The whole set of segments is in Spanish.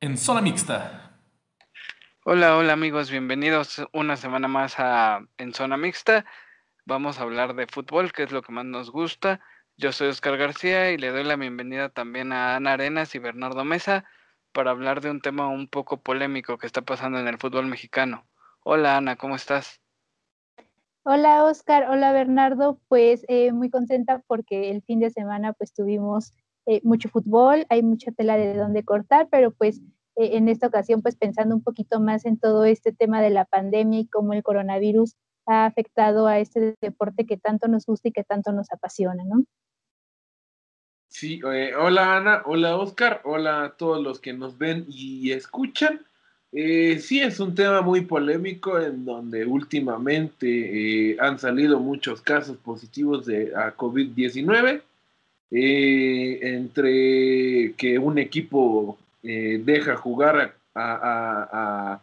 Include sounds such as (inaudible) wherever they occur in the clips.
en zona mixta. Hola, hola amigos, bienvenidos una semana más a En Zona Mixta. Vamos a hablar de fútbol, que es lo que más nos gusta. Yo soy Oscar García y le doy la bienvenida también a Ana Arenas y Bernardo Mesa para hablar de un tema un poco polémico que está pasando en el fútbol mexicano. Hola Ana, ¿cómo estás? Hola Oscar, hola Bernardo, pues eh, muy contenta porque el fin de semana pues tuvimos eh, mucho fútbol, hay mucha tela de donde cortar, pero pues eh, en esta ocasión pues pensando un poquito más en todo este tema de la pandemia y cómo el coronavirus ha afectado a este deporte que tanto nos gusta y que tanto nos apasiona, ¿no? Sí, hola Ana, hola Oscar, hola a todos los que nos ven y escuchan. Eh, sí, es un tema muy polémico en donde últimamente eh, han salido muchos casos positivos de COVID-19, eh, entre que un equipo deja jugar a,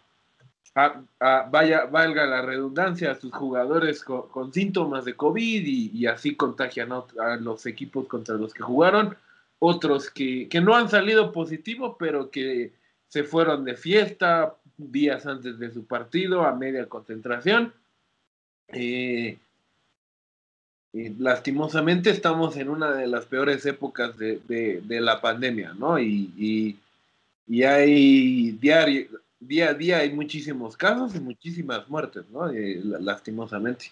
vaya, valga la redundancia, a sus jugadores con, síntomas de COVID y, así contagian a, los equipos contra los que jugaron, otros que, que no han salido positivos, pero que se fueron de fiesta días antes de su partido a media concentración. Eh, lastimosamente estamos en una de las peores épocas de, la pandemia, ¿no? Y, hay diario, día a día hay muchísimos casos y muchísimas muertes, ¿no? Eh, lastimosamente.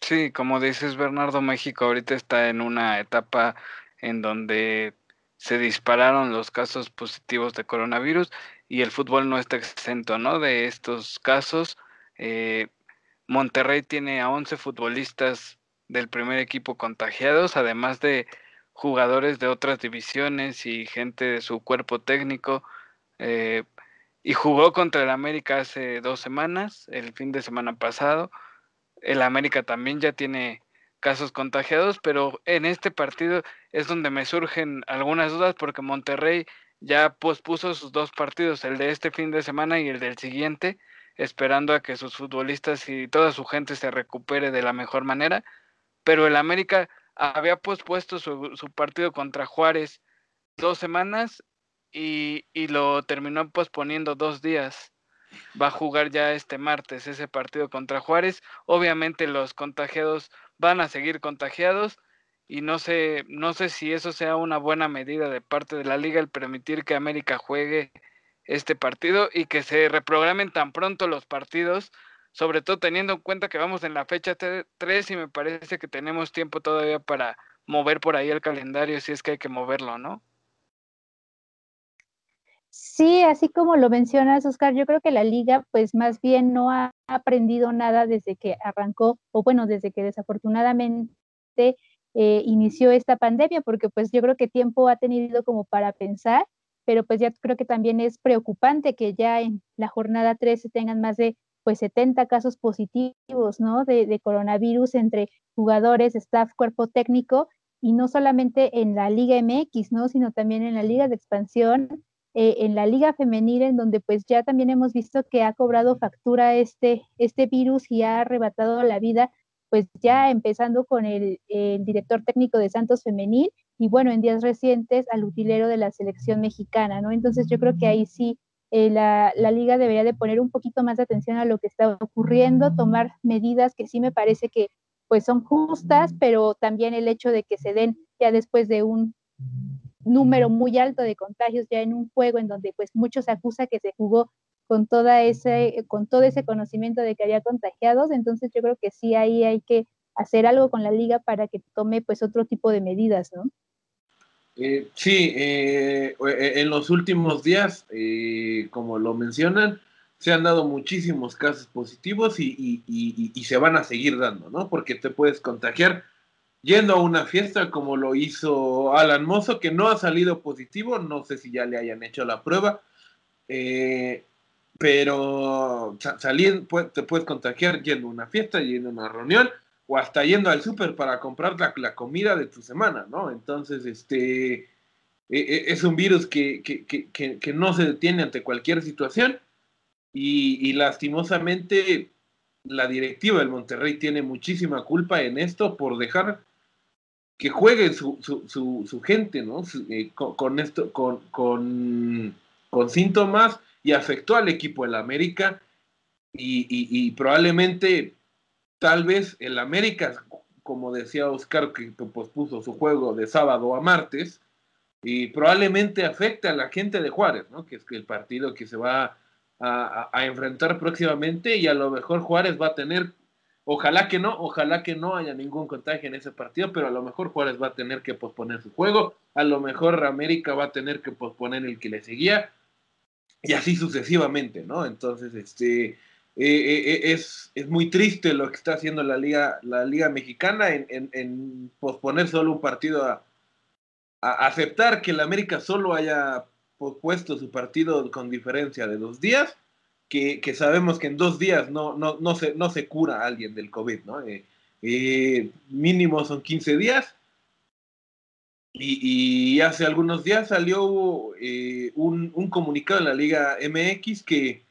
Sí, como dices Bernardo, México ahorita está en una etapa en donde se dispararon los casos positivos de coronavirus y el fútbol no está exento ¿no? de estos casos. Eh, Monterrey tiene a 11 futbolistas del primer equipo contagiados, además de jugadores de otras divisiones y gente de su cuerpo técnico. Eh, y jugó contra el América hace dos semanas, el fin de semana pasado. El América también ya tiene casos contagiados, pero en este partido es donde me surgen algunas dudas porque Monterrey ya pospuso sus dos partidos, el de este fin de semana y el del siguiente, esperando a que sus futbolistas y toda su gente se recupere de la mejor manera, pero el América había pospuesto su, su partido contra Juárez dos semanas y, y lo terminó posponiendo dos días va a jugar ya este martes ese partido contra Juárez. Obviamente los contagiados van a seguir contagiados y no sé, no sé si eso sea una buena medida de parte de la liga el permitir que América juegue este partido y que se reprogramen tan pronto los partidos, sobre todo teniendo en cuenta que vamos en la fecha 3 y me parece que tenemos tiempo todavía para mover por ahí el calendario si es que hay que moverlo, ¿no? Sí, así como lo mencionas, Oscar, yo creo que la liga pues más bien no ha aprendido nada desde que arrancó, o bueno, desde que desafortunadamente eh, inició esta pandemia, porque pues yo creo que tiempo ha tenido como para pensar, pero pues ya creo que también es preocupante que ya en la jornada 13 tengan más de pues 70 casos positivos, ¿no? De, coronavirus entre jugadores, staff, cuerpo técnico, y no solamente en la Liga MX, ¿no? Sino también en la Liga de Expansión, eh, en la liga femenil, en donde pues ya también hemos visto que ha cobrado factura este, este virus y ha arrebatado la vida, pues ya empezando con el, director técnico de Santos Femenil y bueno, en días recientes al utilero de la selección mexicana, ¿no? Entonces yo creo que ahí sí eh, la, la, liga debería de poner un poquito más de atención a lo que está ocurriendo, tomar medidas que sí me parece que pues son justas, pero también el hecho de que se den ya después de un número muy alto de contagios ya en un juego en donde pues muchos acusa que se jugó con toda ese con todo ese conocimiento de que había contagiados, entonces yo creo que sí ahí hay que hacer algo con la liga para que tome pues otro tipo de medidas, ¿no? Eh, sí, eh, eh, en los últimos días, como lo mencionan, se han dado muchísimos casos positivos y, y, se van a seguir dando, ¿no? Porque te puedes contagiar yendo a una fiesta como lo hizo Alan Mozo, que no ha salido positivo, no sé si ya le hayan hecho la prueba, eh, pero salir, te puedes contagiar yendo a una fiesta, yendo a una reunión, o hasta yendo al súper para comprar la, comida de tu semana, ¿no? Entonces, este, e, e, es un virus que, que, no se detiene ante cualquier situación y, lastimosamente la directiva del Monterrey tiene muchísima culpa en esto por dejar que juegue su, su, gente, ¿no? Eh, con, esto, con, con, síntomas y afectó al equipo del América y, probablemente, tal vez el América, como decía Oscar, que pospuso su juego de sábado a martes, y probablemente afecte a la gente de Juárez, ¿no? Que es el partido que se va a, a, enfrentar próximamente y a lo mejor Juárez va a tener Ojalá que no, ojalá que no haya ningún contagio en ese partido, pero a lo mejor Juárez va a tener que posponer su juego, a lo mejor América va a tener que posponer el que le seguía, y así sucesivamente, ¿no? Entonces, este, eh, eh, eh, es, es, muy triste lo que está haciendo la Liga, la Liga Mexicana en, posponer solo un partido a, a, aceptar que el América solo haya pospuesto su partido con diferencia de dos días que, sabemos que en dos días no, no, no, se, no se cura a alguien del COVID, ¿no? Eh, eh, mínimo son 15 días. Y, hace algunos días salió eh, un, comunicado en la Liga MX que,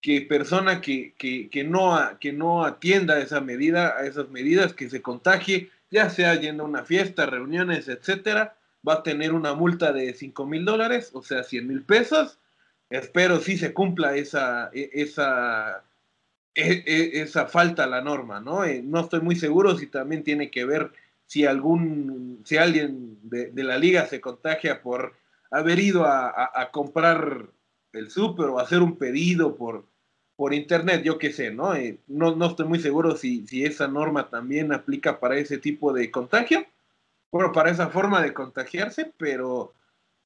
que persona que, que, no, que no atienda esa medida, a esas medidas, que se contagie, ya sea yendo a una fiesta, reuniones, etcétera, va a tener una multa de 5 mil dólares, o sea, 100 mil pesos, espero sí se cumpla esa, e, esa, e, e, esa falta a la norma, ¿no? Eh, no estoy muy seguro si también tiene que ver si algún, si alguien de, la liga se contagia por haber ido a, comprar el súper o hacer un pedido por, por internet, yo qué sé, ¿no? Eh, ¿no? no, estoy muy seguro si, si esa norma también aplica para ese tipo de contagio, bueno, para esa forma de contagiarse, pero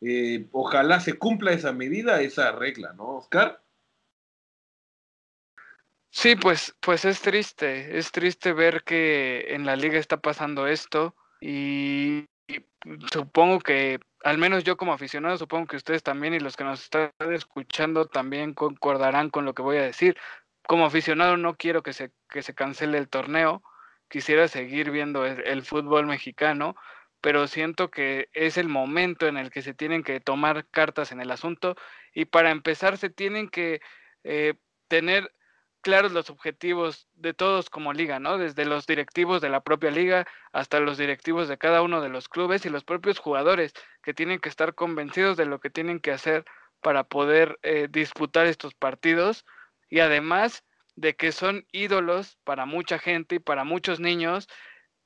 eh, ojalá se cumpla esa medida, esa regla, ¿no, Oscar? Sí, pues, pues es triste, es triste ver que en la liga está pasando esto y, supongo que, al menos yo como aficionado, supongo que ustedes también y los que nos están escuchando también concordarán con lo que voy a decir. Como aficionado no quiero que se, que se cancele el torneo, quisiera seguir viendo el fútbol mexicano, pero siento que es el momento en el que se tienen que tomar cartas en el asunto y para empezar se tienen que eh, tener claros los objetivos de todos como liga, ¿no? Desde los directivos de la propia liga hasta los directivos de cada uno de los clubes y los propios jugadores que tienen que estar convencidos de lo que tienen que hacer para poder eh, disputar estos partidos y además de que son ídolos para mucha gente y para muchos niños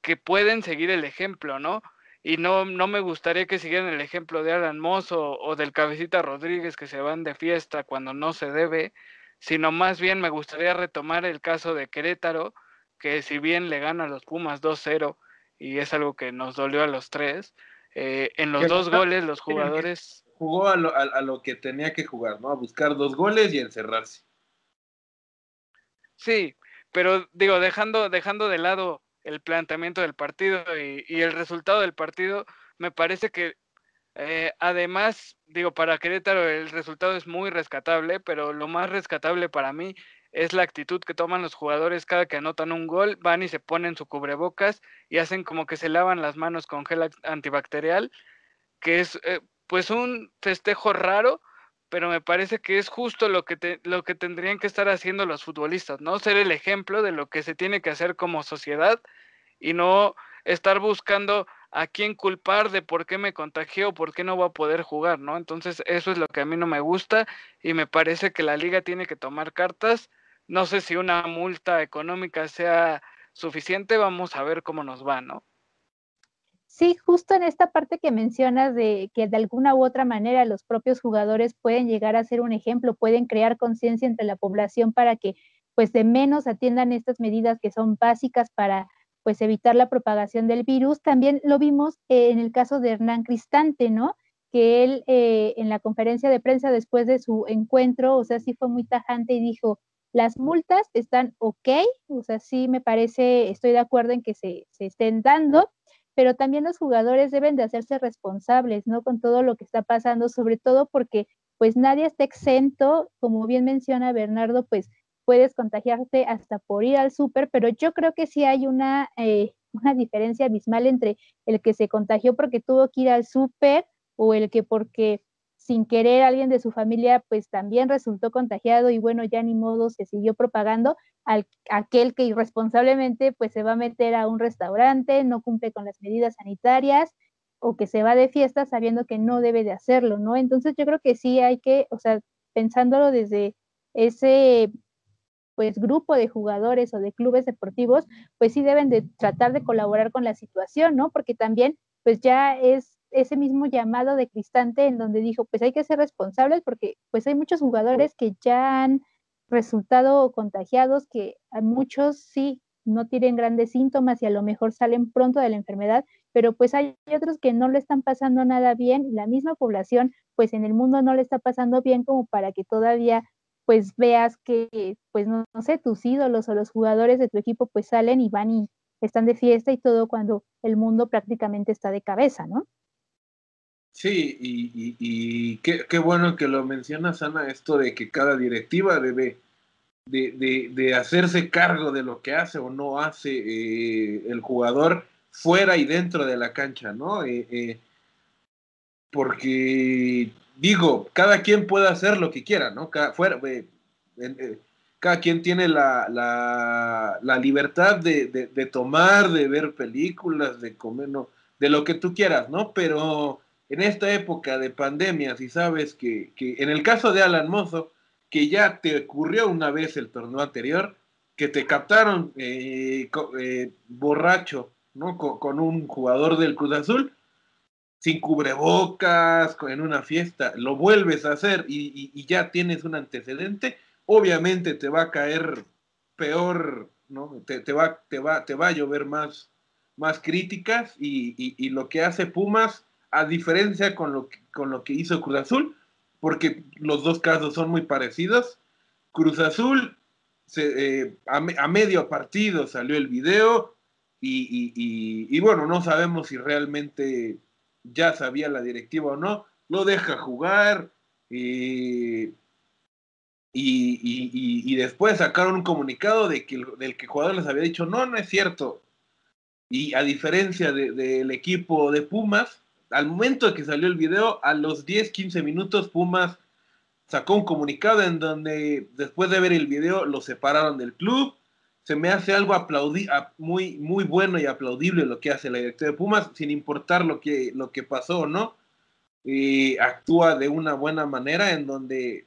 que pueden seguir el ejemplo, ¿no? y no, no me gustaría que siguieran el ejemplo de Alan Moss o, del Cabecita Rodríguez que se van de fiesta cuando no se debe, sino más bien me gustaría retomar el caso de Querétaro, que si bien le gana a los Pumas 2-0 y es algo que nos dolió a los tres, eh, en los dos goles los jugadores... Jugó a lo, a lo que tenía que jugar, ¿no? A buscar dos goles y encerrarse. Sí, pero digo, dejando, dejando de lado el planteamiento del partido y, el resultado del partido, me parece que eh, además, digo, para Querétaro el resultado es muy rescatable, pero lo más rescatable para mí es la actitud que toman los jugadores cada que anotan un gol, van y se ponen su cubrebocas y hacen como que se lavan las manos con gel antibacterial, que es eh, pues un festejo raro, pero me parece que es justo lo que, lo que tendrían que estar haciendo los futbolistas, ¿no? Ser el ejemplo de lo que se tiene que hacer como sociedad y no estar buscando a quién culpar de por qué me contagió por qué no va a poder jugar, ¿no? Entonces eso es lo que a mí no me gusta y me parece que la liga tiene que tomar cartas. No sé si una multa económica sea suficiente, vamos a ver cómo nos va, ¿no? Sí, justo en esta parte que mencionas de que de alguna u otra manera los propios jugadores pueden llegar a ser un ejemplo, pueden crear conciencia entre la población para que pues de menos atiendan estas medidas que son básicas para pues evitar la propagación del virus. También lo vimos en el caso de Hernán Cristante, ¿no? Que él eh, en la conferencia de prensa después de su encuentro, o sea, sí fue muy tajante y dijo, las multas están ok, o sea, sí me parece, estoy de acuerdo en que se, se estén dando, pero también los jugadores deben de hacerse responsables, ¿no? Con todo lo que está pasando, sobre todo porque pues nadie está exento, como bien menciona Bernardo, pues puedes contagiarte hasta por ir al súper, pero yo creo que sí hay una, eh, (laughs) una diferencia abismal entre el que se contagió porque tuvo que ir al súper o el que porque sin querer alguien de su familia pues también resultó contagiado y bueno, ya ni modo se siguió propagando al, aquel que irresponsablemente pues se va a meter a un restaurante, no cumple con las medidas sanitarias o que se va de fiesta sabiendo que no debe de hacerlo, ¿no? Entonces yo creo que sí hay que, o sea, pensándolo desde ese pues grupo de jugadores o de clubes deportivos, pues sí deben de tratar de colaborar con la situación, ¿no? Porque también pues ya es ese mismo llamado de Cristante en donde dijo, pues hay que ser responsables porque pues hay muchos jugadores que ya han resultado contagiados, que a muchos sí no tienen grandes síntomas y a lo mejor salen pronto de la enfermedad, pero pues hay otros que no le están pasando nada bien, la misma población pues en el mundo no le está pasando bien como para que todavía pues veas que pues no, sé, tus ídolos o los jugadores de tu equipo pues salen y van y están de fiesta y todo cuando el mundo prácticamente está de cabeza, ¿no? Sí, y, qué, bueno que lo mencionas, Ana, esto de que cada directiva debe de, hacerse cargo de lo que hace o no hace eh, el jugador fuera y dentro de la cancha, ¿no? Eh, eh, porque, digo, cada quien puede hacer lo que quiera, ¿no? Cada, fuera, cada quien tiene la, la, libertad de, de, tomar, de ver películas, de comer, no, de lo que tú quieras, ¿no? Pero en esta época de pandemia, si sabes que, en el caso de Alan Mozo, que ya te ocurrió una vez el torneo anterior, que te captaron eh, eh, borracho, ¿no? Con, un jugador del Cruz Azul, sin cubrebocas, en una fiesta, lo vuelves a hacer y, ya tienes un antecedente, obviamente te va a caer peor, ¿no? Te, va, te, va, te va a llover más, más críticas y, lo que hace Pumas a diferencia con lo, que, con lo que hizo Cruz Azul, porque los dos casos son muy parecidos. Cruz Azul, eh, a, medio partido salió el video y, bueno, no sabemos si realmente ya sabía la directiva o no, lo deja jugar y, después sacaron un comunicado de que, del que el jugador les había dicho, no, no es cierto. Y a diferencia del equipo de Pumas, al momento de que salió el video, a los 10, 15 minutos, Pumas sacó un comunicado en donde después de ver el video lo separaron del club. Se me hace algo muy, muy bueno y aplaudible lo que hace la directora de Pumas, sin importar lo que, lo que pasó o no. Y actúa de una buena manera en donde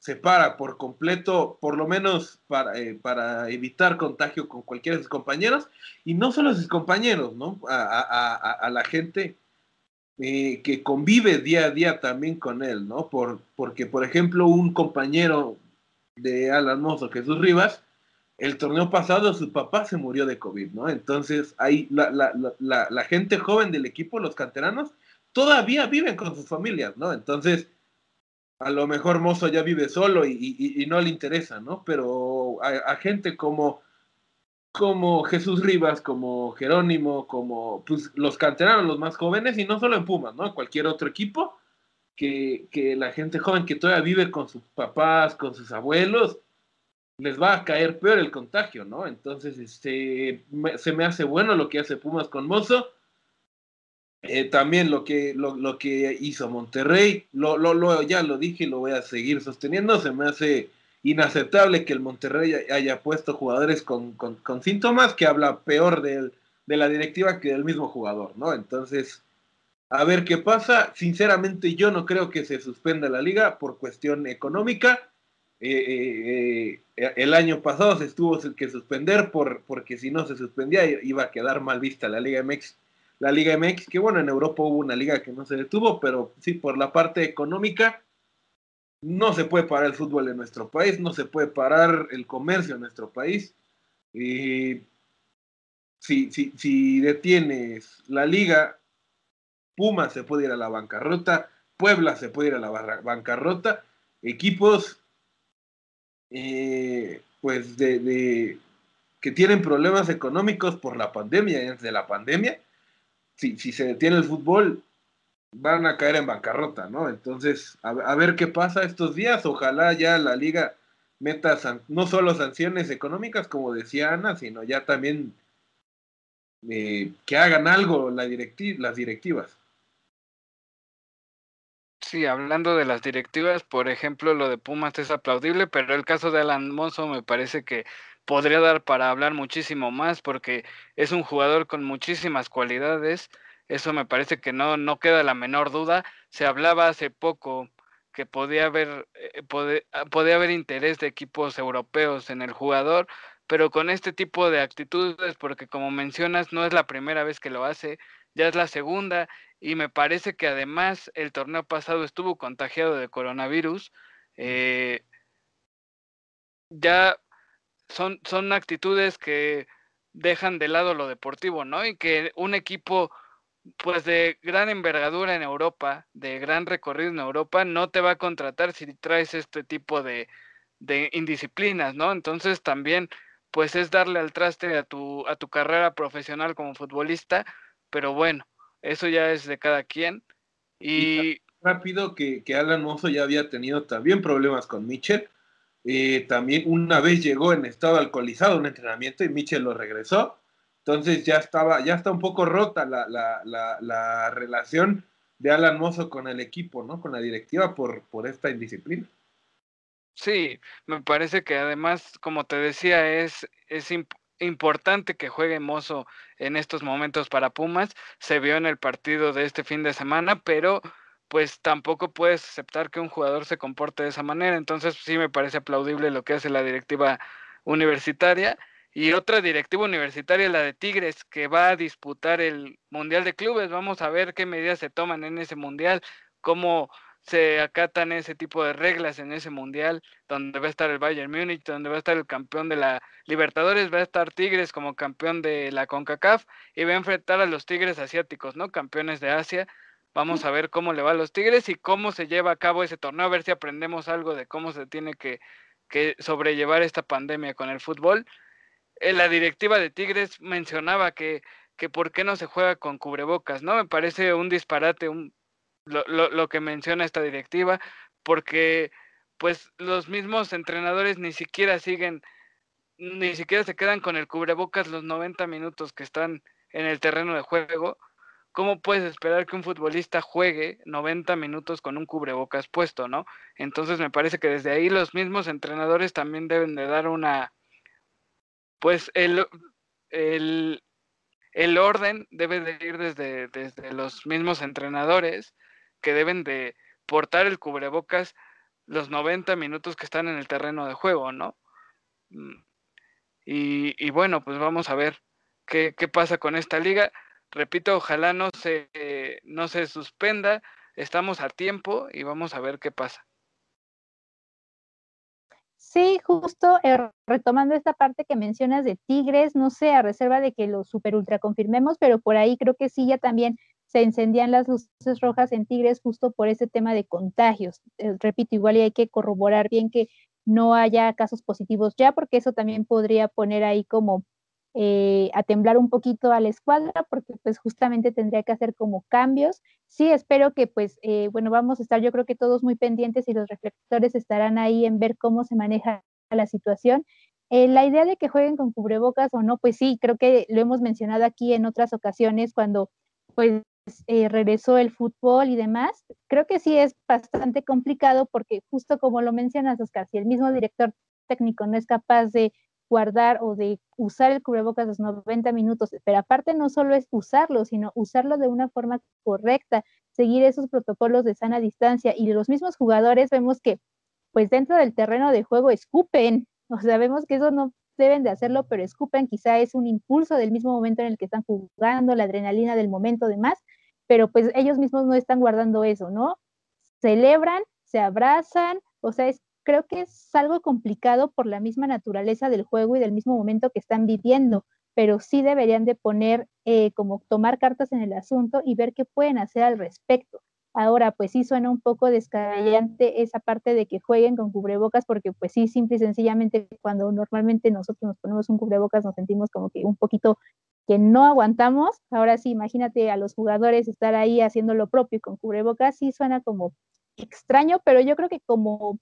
separa por completo, por lo menos para, eh, para evitar contagio con cualquiera de sus compañeros, y no solo sus compañeros, ¿no? A, a, a la gente eh, que convive día a día también con él, ¿no? Por, porque, por ejemplo, un compañero de Alan Mozo, Jesús Rivas, el torneo pasado su papá se murió de COVID, ¿no? Entonces, ahí la, la, la, la, gente joven del equipo, los canteranos, todavía viven con sus familias, ¿no? Entonces, a lo mejor Mozo ya vive solo y, y, no le interesa, ¿no? Pero a gente como como Jesús Rivas, como Jerónimo, como pues, los canteranos, los más jóvenes, y no solo en Pumas, ¿no? Cualquier otro equipo, que, la gente joven que todavía vive con sus papás, con sus abuelos, les va a caer peor el contagio, ¿no? Entonces, este, se me hace bueno lo que hace Pumas con Mozo. Eh, también lo que, lo, que hizo Monterrey, lo, lo, ya lo dije y lo voy a seguir sosteniendo, se me hace inaceptable que el Monterrey haya puesto jugadores con, síntomas que habla peor de la directiva que del mismo jugador, ¿no? Entonces, a ver qué pasa. Sinceramente, yo no creo que se suspenda la liga por cuestión económica. Eh, eh, eh, el año pasado se estuvo que suspender por, porque si no se suspendía iba a quedar mal vista la Liga MX. La Liga MX, que bueno, en Europa hubo una liga que no se detuvo, pero sí por la parte económica no se puede parar el fútbol en nuestro país, no se puede parar el comercio en nuestro país. Y si, si, si detienes la liga, Puma se puede ir a la bancarrota, Puebla se puede ir a la bancarrota, equipos eh, pues de, que tienen problemas económicos por la pandemia, desde la pandemia, si, se detiene el fútbol, van a caer en bancarrota, ¿no? Entonces, a, ver qué pasa estos días. Ojalá ya la liga meta no solo sanciones económicas, como decía Ana, sino ya también eh, que hagan algo las directivas. Sí, hablando de las directivas, por ejemplo, lo de Pumas es aplaudible, pero el caso de Alan Mozo me parece que podría dar para hablar muchísimo más porque es un jugador con muchísimas cualidades. Eso me parece que no, no queda la menor duda. Se hablaba hace poco que podía haber, eh, ah, podía haber interés de equipos europeos en el jugador, pero con este tipo de actitudes, porque como mencionas, no es la primera vez que lo hace, ya es la segunda, y me parece que además el torneo pasado estuvo contagiado de coronavirus. Eh, ya son, son actitudes que dejan de lado lo deportivo, ¿no? Y que un equipo pues de gran envergadura en Europa, de gran recorrido en Europa, no te va a contratar si traes este tipo de, de indisciplinas, ¿no? Entonces también pues es darle al traste a tu, a tu carrera profesional como futbolista, pero bueno, eso ya es de cada quien. Y, rápido que, que, Alan Mozo ya había tenido también problemas con Mitchell. Eh, también una vez llegó en estado alcoholizado a un entrenamiento y Mitchell lo regresó. Entonces ya estaba, ya está un poco rota la, la, la, la relación de Alan Mozo con el equipo, ¿no? Con la directiva por, por esta indisciplina. Sí, me parece que además, como te decía, es, es importante que juegue Mozo en estos momentos para Pumas. Se vio en el partido de este fin de semana, pero pues tampoco puedes aceptar que un jugador se comporte de esa manera. Entonces sí me parece aplaudible lo que hace la directiva universitaria. Y otra directiva universitaria, la de Tigres, que va a disputar el Mundial de Clubes. Vamos a ver qué medidas se toman en ese Mundial, cómo se acatan ese tipo de reglas en ese mundial, donde va a estar el Bayern Múnich, donde va a estar el campeón de la Libertadores, va a estar Tigres como campeón de la CONCACAF y va a enfrentar a los Tigres asiáticos, ¿no? Campeones de Asia. Vamos a ver cómo le va a los Tigres y cómo se lleva a cabo ese torneo, a ver si aprendemos algo de cómo se tiene que, que sobrellevar esta pandemia con el fútbol. Eh, la directiva de Tigres mencionaba que, que por qué no se juega con cubrebocas, ¿no? Me parece un disparate, un, lo, lo, que menciona esta directiva, porque pues los mismos entrenadores ni siquiera siguen, ni siquiera se quedan con el cubrebocas los 90 minutos que están en el terreno de juego. ¿Cómo puedes esperar que un futbolista juegue 90 minutos con un cubrebocas puesto, no? Entonces me parece que desde ahí los mismos entrenadores también deben de dar una, pues el, el, el orden debe de ir desde, desde los mismos entrenadores que deben de portar el cubrebocas los 90 minutos que están en el terreno de juego, ¿no? Mm, y, bueno, pues vamos a ver qué, pasa con esta liga. Repito, ojalá no se, no se suspenda, estamos a tiempo y vamos a ver qué pasa. Sí, justo eh, retomando esta parte que mencionas de Tigres, no sé, a reserva de que lo super ultra confirmemos, pero por ahí creo que sí ya también se encendían las luces rojas en Tigres justo por ese tema de contagios. Eh, repito, igual y hay que corroborar bien que no haya casos positivos ya, porque eso también podría poner ahí como eh, a temblar un poquito a la escuadra, porque pues justamente tendría que hacer como cambios. Sí, espero que pues, eh, bueno, vamos a estar yo creo que todos muy pendientes y los reflectores estarán ahí en ver cómo se maneja la situación. la idea de que jueguen con cubrebocas o no, pues sí, creo que lo hemos mencionado aquí en otras ocasiones cuando pues eh, regresó el fútbol y demás, creo que sí es bastante complicado porque justo como lo mencionas, Oscar, si el mismo director técnico no es capaz de guardar o de usar el cubrebocas los 90 minutos, pero aparte no solo es usarlo, sino usarlo de una forma correcta, seguir esos protocolos de sana distancia y los mismos jugadores vemos que pues dentro del terreno de juego escupen, (laughs) o sea, vemos que eso no deben de hacerlo, pero escupen, quizá es un impulso del mismo momento en el que están jugando, la adrenalina del momento demás, pero pues ellos mismos no están guardando eso, ¿no? Celebran, se abrazan, o sea, es, creo que es algo complicado por la misma naturaleza del juego y del mismo momento que están viviendo, pero sí deberían de poner eh, como tomar cartas en el asunto y ver qué pueden hacer al respecto. Ahora, pues sí suena un poco descabellante esa parte de que jueguen con cubrebocas, porque pues sí, simple y sencillamente cuando normalmente nosotros nos ponemos un cubrebocas nos sentimos como que un poquito que no aguantamos. Ahora sí, imagínate a los jugadores estar ahí haciendo lo propio con cubrebocas, sí suena como extraño, pero yo creo que como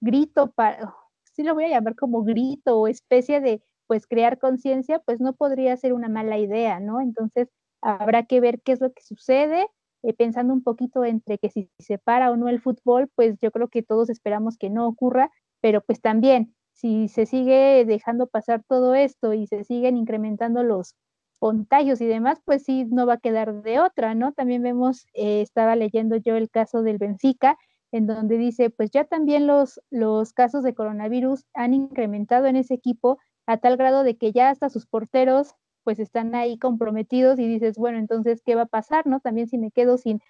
grito, para, sí lo voy a llamar como grito o especie de pues crear conciencia, pues no podría ser una mala idea, ¿no? Entonces habrá que ver qué es lo que sucede eh, pensando un poquito entre que si se para o no el fútbol, pues yo creo que todos esperamos que no ocurra, pero pues también si se sigue dejando pasar todo esto y se siguen incrementando los contagios y demás, pues sí, no va a quedar de otra, ¿no? También vemos, eh, estaba leyendo yo el caso del Benfica, en donde dice, pues ya también los, los casos de coronavirus han incrementado en ese equipo a tal grado de que ya hasta sus porteros pues están ahí comprometidos y dices, bueno, entonces, ¿qué va a pasar? ¿No? También si me quedo sin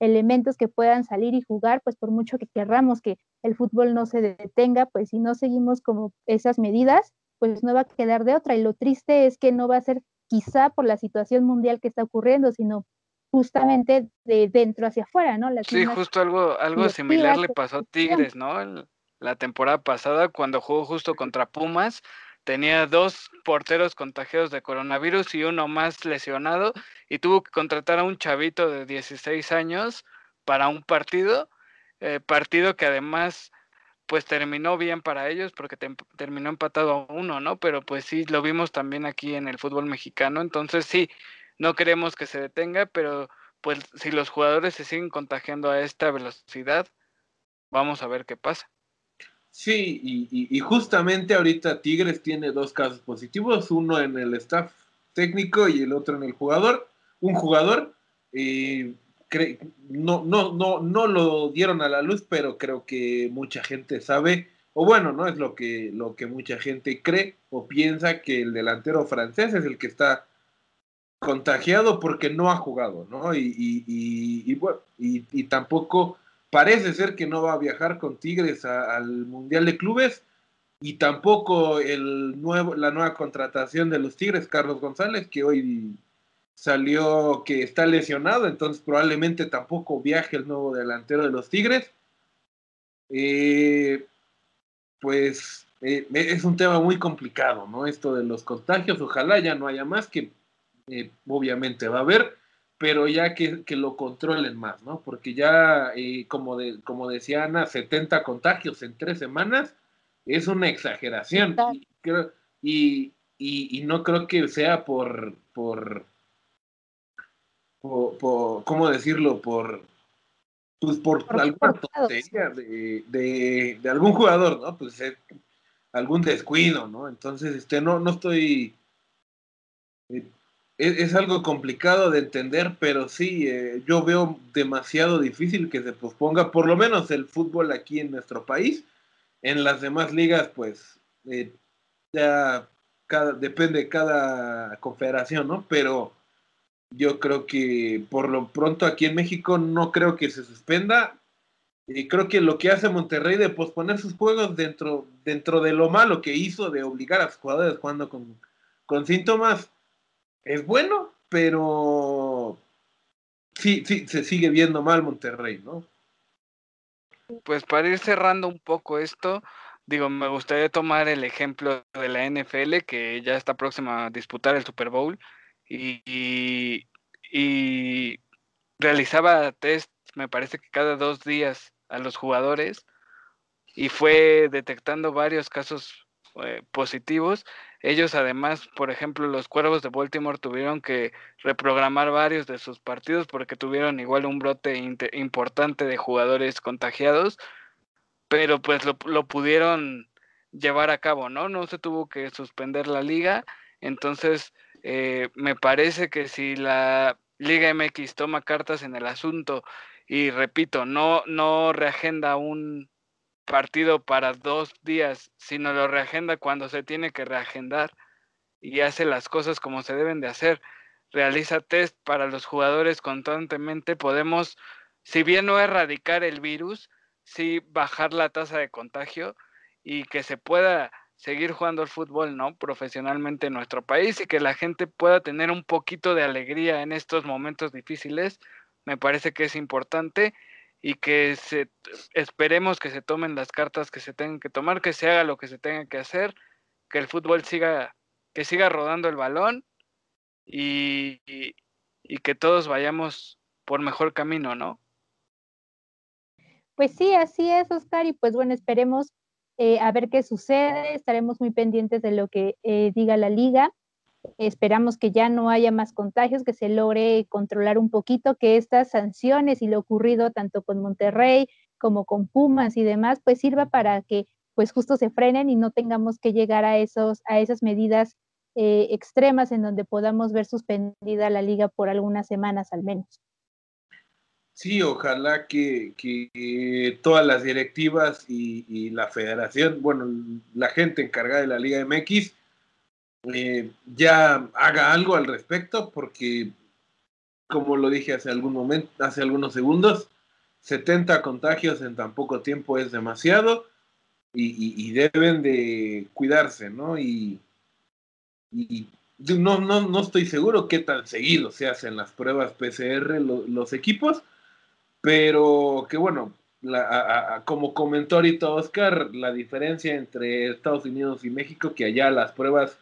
elementos que puedan salir y jugar, pues por mucho que querramos que el fútbol no se detenga, pues si no seguimos como esas medidas, pues no va a quedar de otra. Y lo triste es que no va a ser quizá por la situación mundial que está ocurriendo, sino justamente de dentro hacia afuera, ¿no? sí, justo algo, algo similar le pasó a Tigres, ¿no? La temporada pasada, cuando jugó justo contra Pumas, tenía dos porteros contagiados de coronavirus y uno más lesionado y tuvo que contratar a un chavito de 16 años para un partido, eh, partido que además pues terminó bien para ellos porque terminó empatado a uno, ¿no? Pero pues sí, lo vimos también aquí en el fútbol mexicano, entonces sí, no queremos que se detenga, pero pues si los jugadores se siguen contagiando a esta velocidad, vamos a ver qué pasa. Sí, y, justamente ahorita Tigres tiene dos casos positivos, uno en el staff técnico y el otro en el jugador. Un jugador, eh, no, no, no, no lo dieron a la luz, pero creo que mucha gente sabe, o bueno, no es lo que, lo que mucha gente cree o piensa que el delantero francés es el que está contagiado porque no ha jugado, ¿no? Y, y, bueno, y, tampoco parece ser que no va a viajar con Tigres al Mundial de Clubes y tampoco el nuevo, la nueva contratación de los Tigres, Carlos González, que hoy salió que está lesionado, entonces probablemente tampoco viaje el nuevo delantero de los Tigres. Eh, pues eh, es un tema muy complicado, ¿no? Esto de los contagios, ojalá ya no haya más, que eh, obviamente va a haber, pero ya que, lo controlen más, ¿no? Porque ya, eh, como, de, como decía Ana, 70 contagios en tres semanas es una exageración. Y, y, no creo que sea por, por, por, ¿cómo decirlo? Por, pues por, alguna tontería de, de, de, algún jugador, ¿no? Pues eh, algún descuido, ¿no? Entonces, este, no, no estoy eh, es, algo complicado de entender, pero sí, eh, yo veo demasiado difícil que se posponga por lo menos el fútbol aquí en nuestro país. En las demás ligas, pues eh, ya cada, depende de cada confederación, ¿no? Pero yo creo que por lo pronto aquí en México no creo que se suspenda. Y creo que lo que hace Monterrey de posponer sus juegos dentro, dentro de lo malo que hizo de obligar a sus jugadores jugando con, con síntomas, es bueno, pero sí, sí, se sigue viendo mal Monterrey, ¿no? Pues para ir cerrando un poco esto, digo, me gustaría tomar el ejemplo de la NFL que ya está próxima a disputar el Super Bowl y, realizaba test, me parece que cada dos días a los jugadores y fue detectando varios casos eh, positivos ellos además, por ejemplo, los Cuervos de Baltimore tuvieron que reprogramar varios de sus partidos porque tuvieron igual un brote importante de jugadores contagiados, pero pues lo, pudieron llevar a cabo, ¿no? No se tuvo que suspender la liga, entonces eh, me parece que si la Liga MX toma cartas en el asunto y repito, no, no reagenda un, partido para dos días, sino lo reagenda cuando se tiene que reagendar y hace las cosas como se deben de hacer. Realiza test para los jugadores constantemente. Podemos, si bien no erradicar el virus, sí bajar la tasa de contagio y que se pueda seguir jugando el fútbol, ¿no? Profesionalmente en nuestro país y que la gente pueda tener un poquito de alegría en estos momentos difíciles, me parece que es importante y que se, esperemos que se tomen las cartas que se tengan que tomar, que se haga lo que se tenga que hacer, que el fútbol siga, que siga rodando el balón y, y, que todos vayamos por mejor camino, ¿no? Pues sí, así es, Oscar, y pues bueno, esperemos eh, a ver qué sucede, estaremos muy pendientes de lo que eh, diga la liga. Esperamos que ya no haya más contagios, que se logre controlar un poquito, que estas sanciones y lo ocurrido tanto con Monterrey como con Pumas y demás, pues sirva para que pues justo se frenen y no tengamos que llegar a, esos, a esas medidas eh, extremas en donde podamos ver suspendida la liga por algunas semanas al menos. Sí, ojalá que, que todas las directivas y, la federación, bueno, la gente encargada de la Liga MX, eh, ya haga algo al respecto, porque, como lo dije hace algún momento, hace algunos segundos, 70 contagios en tan poco tiempo es demasiado y, deben de cuidarse, ¿no? Y, no, no, no estoy seguro qué tan seguido se hacen las pruebas PCR los equipos, pero que bueno, como comentó ahorita Oscar, la diferencia entre Estados Unidos y México, que allá las pruebas,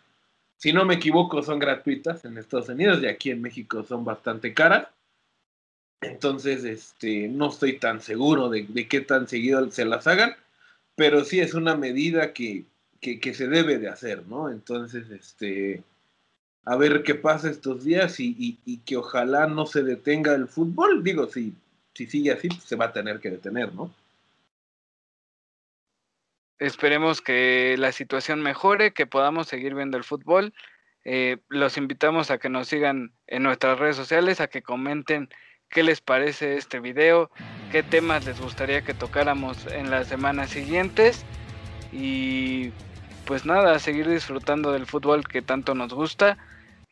si no me equivoco, son gratuitas en Estados Unidos y aquí en México son bastante caras. Entonces, este, no estoy tan seguro de, qué tan seguido se las hagan, pero sí es una medida que, que, se debe de hacer, ¿no? Entonces, este, a ver qué pasa estos días y que ojalá no se detenga el fútbol. Digo, sí, si sigue así, pues, se va a tener que detener, ¿no? Esperemos que la situación mejore, que podamos seguir viendo el fútbol. Eh, los invitamos a que nos sigan en nuestras redes sociales, a que comenten qué les parece este video, qué temas les gustaría que tocáramos en las semanas siguientes. Y pues nada, seguir disfrutando del fútbol que tanto nos gusta.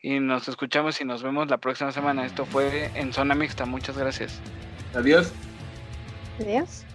Y nos escuchamos y nos vemos la próxima semana. Esto fue en Zona Mixta. Muchas gracias. Adiós. Adiós.